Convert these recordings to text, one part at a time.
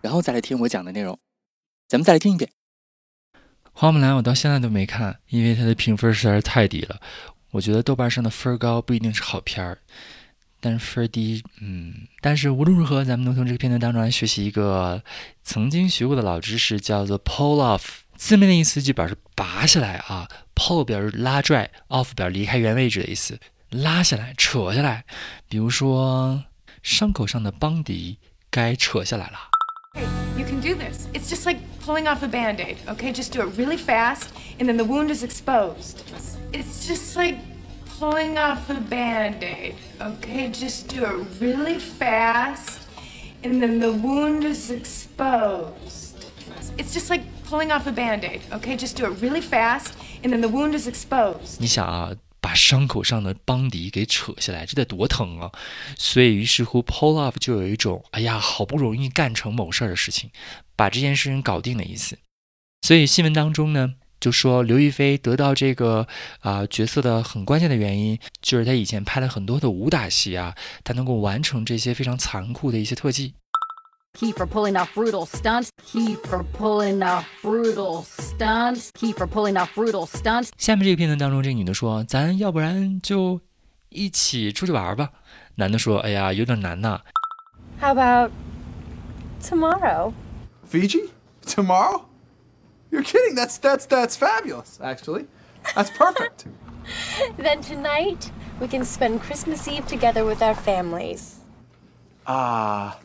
然后再来听我讲的内容，咱们再来听一遍。花木兰我到现在都没看，因为它的评分实在是太低了。我觉得豆瓣上的分高不一定是好片儿，但是分低，嗯。但是无论如何，咱们能从这个片段当中来学习一个曾经学过的老知识，叫做 pull off。字面的意思就表示拔下来啊，pull 表示拉拽，off 表示离开原位置的意思，拉下来、扯下来。比如说，伤口上的邦迪该扯下来了。You can do this. It's just like pulling off a band aid, okay? Just do it really fast, and then the wound is exposed. It's just like pulling off a band aid, okay? Just do it really fast, and then the wound is exposed. It's just like pulling off a band aid, okay? Just do it really fast, and then the wound is exposed. 你想啊。 伤口上的邦迪给扯下来，这得多疼啊！所以于是乎，pull off 就有一种哎呀，好不容易干成某事儿的事情，把这件事情搞定的意思。所以新闻当中呢，就说刘亦菲得到这个啊角色的很关键的原因，就是她以前拍了很多的武打戏啊，她能够完成这些非常残酷的一些特技。Key for pulling off brutal stunts. Key for pulling off brutal stunts. Key for pulling off brutal stunts. 下面这个片段当中，这个女的说：“咱要不然就一起出去玩吧。”男的说：“哎呀，有点难呐。” How about tomorrow? Fiji? Tomorrow? You're kidding. That's that's that's fabulous, actually. That's perfect. then tonight we can spend Christmas Eve together with our families. Ah.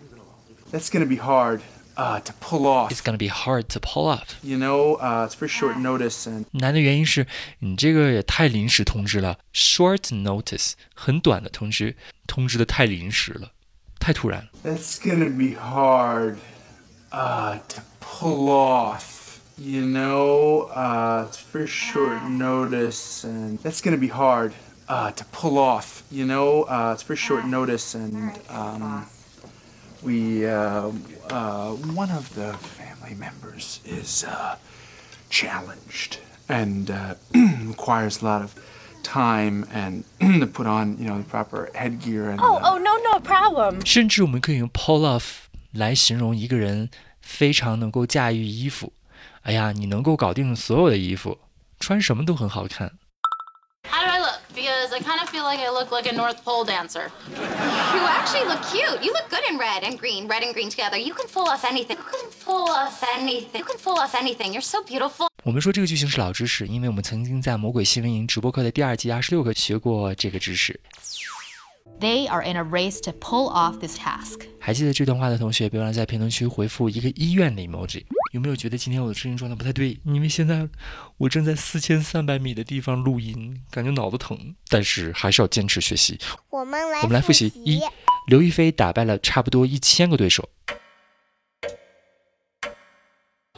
Uh, that's going to be hard uh, to pull off. It's going to be hard to pull off. You know, uh, it's for short notice and 难的原因是你这个也太临时通知了，short notice 很短的通知，通知的太临时了，太突然了。It's gonna be hard uh, to pull off. You know, uh, it's for short notice, and that's gonna be hard uh, to pull off. You know, uh, it's for short notice, and um, we uh, uh, one of the family members is uh, challenged and uh, requires a lot of time and to put on you know the proper headgear and oh oh no no problem 甚至我们可以用 pull off 来形容一个人非常能够驾驭衣服哎呀你能够搞定所有的衣服穿什么都很好看 because I kind of feel like I look like a North Pole dancer. You actually look cute. You look good in red and green, red and green together. You can pull off anything. You can pull off anything. You can pull off anything. You're so beautiful. 我们说这个句型是老知识，因为我们曾经在魔鬼新闻营直播课的第二季二十六课学过这个知识。They are in a race to pull off this task. 还记得这段话的同学，别忘了在评论区回复一个医院的 emoji。 有没有觉得今天我的声音状态不太对？因为现在我正在四千三百米的地方录音，感觉脑子疼。但是还是要坚持学习。我们来，我们来复习：一，刘亦菲打败了差不多一千个对手。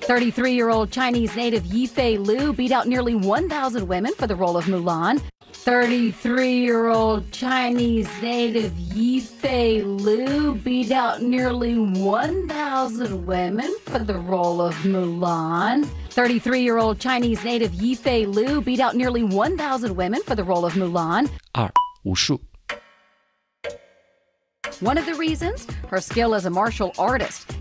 Thirty-three-year-old Chinese native Yifei Liu beat out nearly one thousand women for the role of Mulan. 33-year-old Chinese native Yifei Liu beat out nearly 1,000 women for the role of Mulan. 33-year-old Chinese native Yifei Liu beat out nearly 1,000 women for the role of Mulan. 二，武术。One of the reasons, her skill as a martial artist.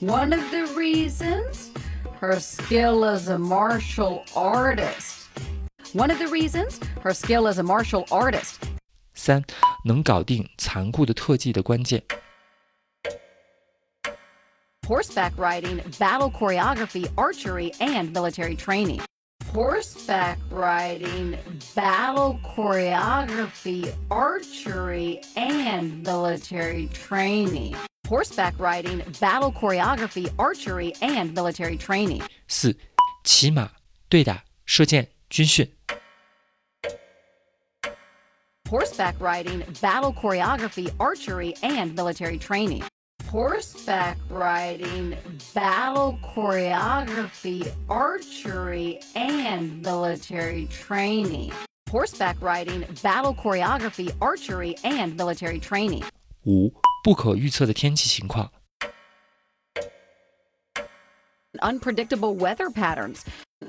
One of the reasons, her skill as a martial artist. One of the reasons, her skill as a martial artist. 三，能搞定残酷的特技的关键。Horseback riding, battle choreography, archery, and military training. Horseback riding, battle choreography, archery, and military training. Horseback riding, battle choreography, archery, and military training. 四，骑马、对打、射箭、军训。 horseback riding, battle choreography, archery, and military training. horseback riding, battle choreography, archery, and military training. Horseback riding, battle choreography, archery, and military training. 五、不可预测的天气情况。 Unpredictable weather patterns.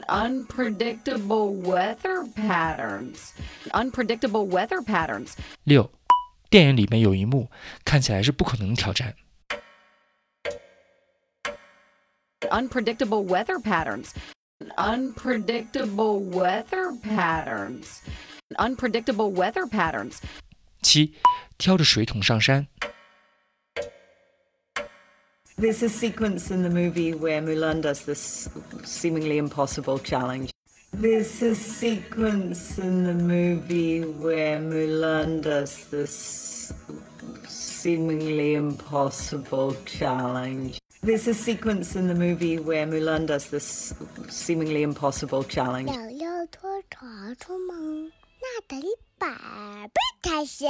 Unpredictable weather patterns. Unpredictable weather patterns. 六，电影里面有一幕看起来是不可能的挑战。 Unpredictable weather patterns. Unpredictable weather patterns. Unpredictable weather patterns. 七，挑着水桶上山。 There's a sequence in the movie where Mulan does this seemingly impossible challenge. There's a sequence in the movie where Mulan does this seemingly impossible challenge. There's a sequence in the movie where Mulan does this seemingly impossible challenge. 要要拖床出门，那得百倍才行。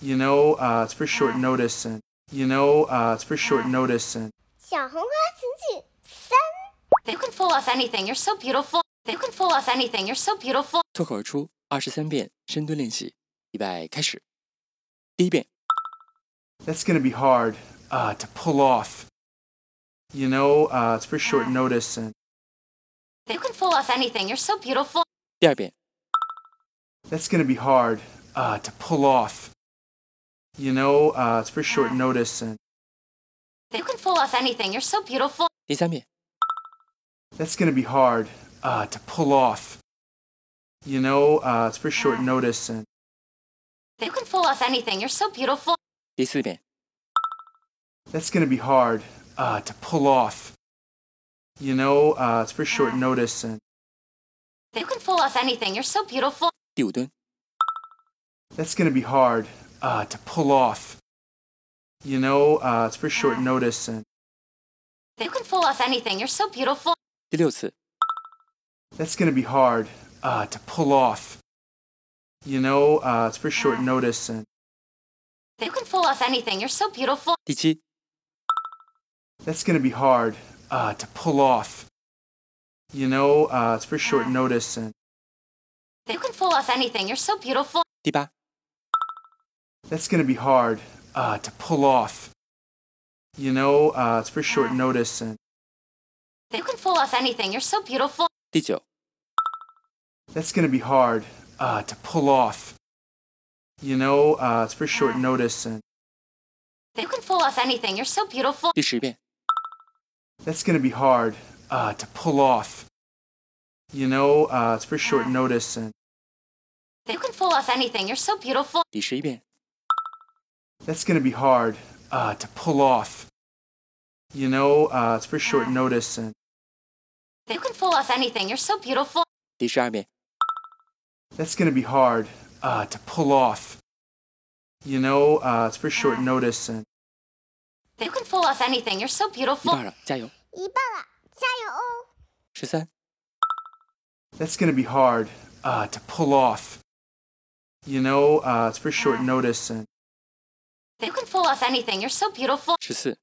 You know, uh, it's for short notice, and you know, uh, it's for short notice, and 小红花词句三， You can pull off anything. You're so beautiful. You can pull off anything. You're so beautiful. 脱口而出二十三遍深蹲练习，预备开始。第一遍， that's gonna be hard uh, to pull off. You know, uh, it's for short notice, and You can pull off anything. You're so beautiful. 第二遍， that's gonna be hard uh, to pull off. You know, uh, it's for short notice, and You can pull off anything. You're so beautiful. 第三遍， that's gonna be hard uh, to pull off. You know, uh, it's for short notice, and You can pull off anything. You're so beautiful. 第四遍， that's gonna be hard uh, to pull off. You know, uh, it's for short notice, and You can pull off anything. You're so beautiful. 第五蹲， that's gonna be hard uh, to pull off. You know, uh, it's for short notice, and You can pull off anything. You're so beautiful. 第六次， that's gonna be hard uh, to pull off. You know, uh, it's for short notice, and You can pull off anything. You're so beautiful. 第七， that's gonna be hard uh, to pull off. You know, uh, it's for short notice, and You can pull off anything. You're so beautiful. 第八， that's gonna be hard uh, to pull off. You know, uh, it's for short notice, and You can pull off anything. You're so beautiful. 第九， that's gonna be hard uh, to pull off. You know, uh, it's for short notice, and You can pull off anything. You're so beautiful. 第十遍， that's gonna be hard uh, to pull off. You know, uh, it's for short notice, and You can pull off anything. You're so beautiful. 第十一遍， that's gonna be hard uh, to pull off. You know, uh, it's for short notice, and You can pull off anything. You're so beautiful. 第十二遍， that's gonna be hard uh, to pull off. You know, uh, it's for short notice, and You can pull off anything. You're so 一 beautiful. 半了，加油！一半了，加油哦！十三、 that's gonna be hard uh, to pull off. You know, uh, it's for short notice, and You can pull off anything. You're so beautiful. 十四、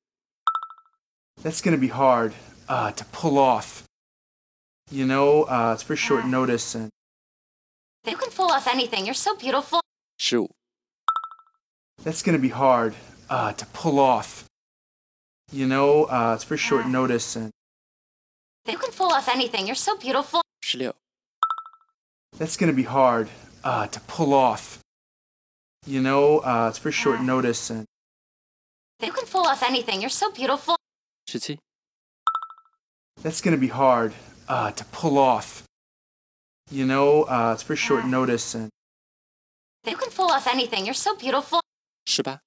that's gonna be hard uh, to pull off. You know, uh, it's for short notice, and You can pull off anything. You're so beautiful. 十五、 that's gonna be hard uh, to pull off. You know, uh, it's for short notice, and You can pull off anything. You're so beautiful. 十六、 that's gonna be hard uh, to pull off. you know, uh, it's for short ah. notice. And you can pull off anything. You're so beautiful. Shitty. That's gonna be hard uh, to pull off. You know, uh, it's for short ah. notice. And you can pull off anything. You're so beautiful. 是吧?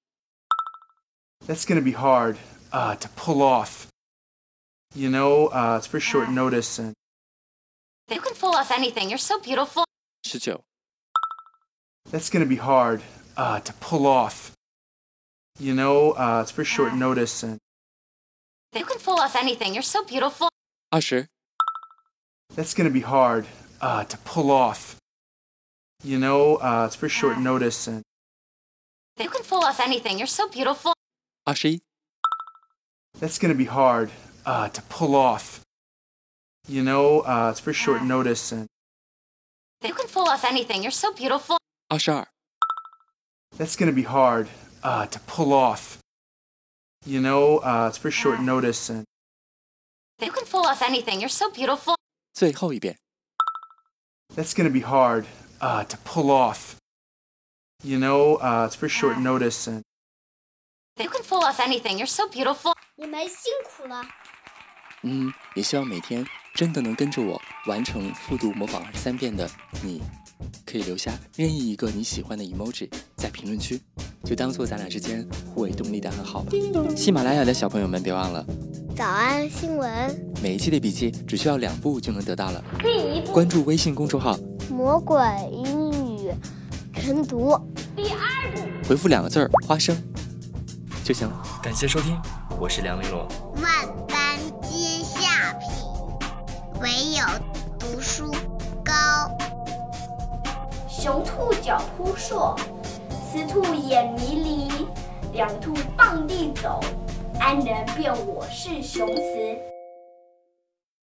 That's gonna be hard uh, to pull off. You know, uh, it's for short ah. notice. And you can pull off anything. You're so beautiful. 19. That's gonna be hard uh, to pull off. You know, uh, it's for short ah. notice. And you can pull off anything. You're so beautiful. Usher. That's gonna be hard uh, to pull off. You know, uh, it's for short ah. notice. And you can pull off anything. You're so beautiful. Usher. That's gonna be hard uh, to pull off. You know, uh, it's for short ah. notice. And you can pull off anything. You're so beautiful. Ashar 十二、 that's gonna be hard uh, to pull off. You know, uh, it's for short notice and You can pull off anything. You're so beautiful. 最后一遍。 that's gonna be hard uh, to pull off. You know, uh, it's for short notice and You can pull off anything. You're so beautiful. 你们辛苦了。嗯，也希望每天 真的能跟着我完成复读模仿二十三遍的你，可以留下任意一个你喜欢的 emoji 在评论区，就当做咱俩之间互为动力的暗号吧。喜马拉雅的小朋友们别忘了，早安新闻，每一期的笔记只需要两步就能得到了。第一步，关注微信公众号，魔鬼英语晨读。第二步，回复两个字儿“花生”就行了。感谢收听，我是梁玲珑。万般皆下品，唯有读书高。雄兔脚扑朔，雌兔眼迷离，两兔傍地走，安能辨我是雄雌？